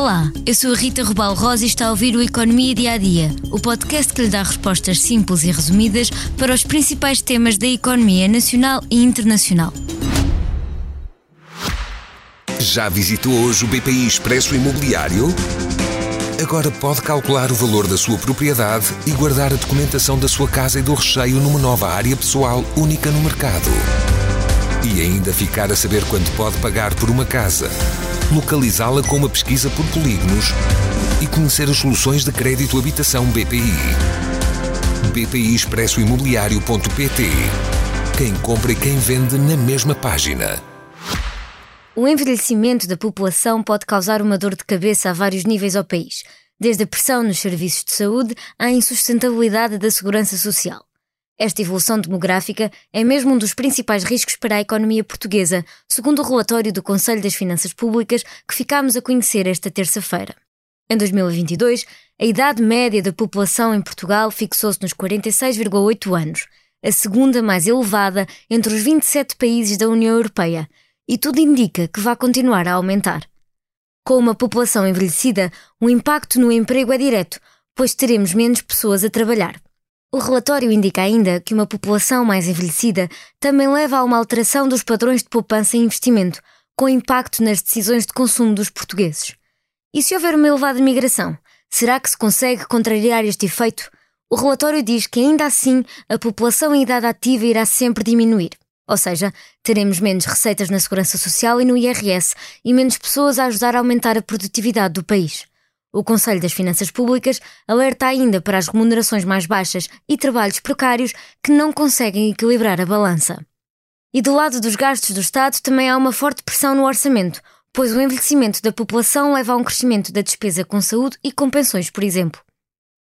Olá, eu sou a Rita Rubal Rosa e está a ouvir o Economia Dia a Dia, o podcast que lhe dá respostas simples e resumidas para os principais temas da economia nacional e internacional. Já visitou hoje o BPI Expresso Imobiliário? Agora pode calcular o valor da sua propriedade e guardar a documentação da sua casa e do recheio numa nova área pessoal única no mercado. E ainda ficar a saber quanto pode pagar por uma casa localizá-la com uma pesquisa por polígonos e conhecer as soluções de crédito habitação BPI. BPI Expresso Imobiliário.pt Quem compra e quem vende na mesma página. O envelhecimento da população pode causar uma dor de cabeça a vários níveis ao país, desde a pressão nos serviços de saúde à insustentabilidade da segurança social. Esta evolução demográfica é mesmo um dos principais riscos para a economia portuguesa, segundo o relatório do Conselho das Finanças Públicas que ficámos a conhecer esta terça-feira. Em 2022, a idade média da população em Portugal fixou-se nos 46,8 anos, a segunda mais elevada entre os 27 países da União Europeia, e tudo indica que vai continuar a aumentar. Com uma população envelhecida, o impacto no emprego é direto, pois teremos menos pessoas a trabalhar. O relatório indica ainda que uma população mais envelhecida também leva a uma alteração dos padrões de poupança e investimento, com impacto nas decisões de consumo dos portugueses. E se houver uma elevada migração, será que se consegue contrariar este efeito? O relatório diz que ainda assim a população em idade ativa irá sempre diminuir. Ou seja, teremos menos receitas na Segurança Social e no IRS e menos pessoas a ajudar a aumentar a produtividade do país. O Conselho das Finanças Públicas alerta ainda para as remunerações mais baixas e trabalhos precários que não conseguem equilibrar a balança. E do lado dos gastos do Estado também há uma forte pressão no orçamento, pois o envelhecimento da população leva a um crescimento da despesa com saúde e com pensões, por exemplo.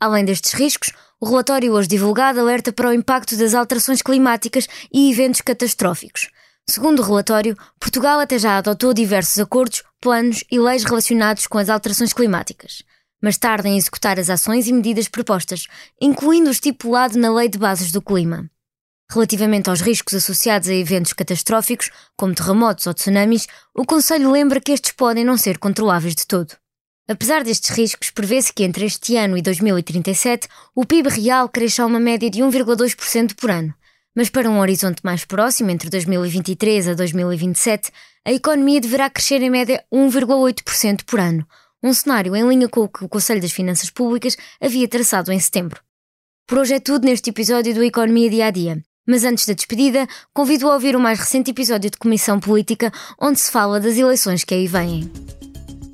Além destes riscos, o relatório hoje divulgado alerta para o impacto das alterações climáticas e eventos catastróficos. Segundo o relatório, Portugal até já adotou diversos acordos, planos e leis relacionados com as alterações climáticas, mas tarda em executar as ações e medidas propostas, incluindo o estipulado na Lei de Bases do Clima. Relativamente aos riscos associados a eventos catastróficos, como terremotos ou tsunamis, o Conselho lembra que estes podem não ser controláveis de todo. Apesar destes riscos, prevê-se que entre este ano e 2037 o PIB real cresça a uma média de 1,2% por ano, mas para um horizonte mais próximo, entre 2023 a 2027, a economia deverá crescer em média 1,8% por ano, um cenário em linha com o que o Conselho das Finanças Públicas havia traçado em setembro. Por hoje é tudo neste episódio do Economia Dia a Dia. Mas antes da despedida, convido a ouvir o mais recente episódio de Comissão Política, onde se fala das eleições que aí vêm.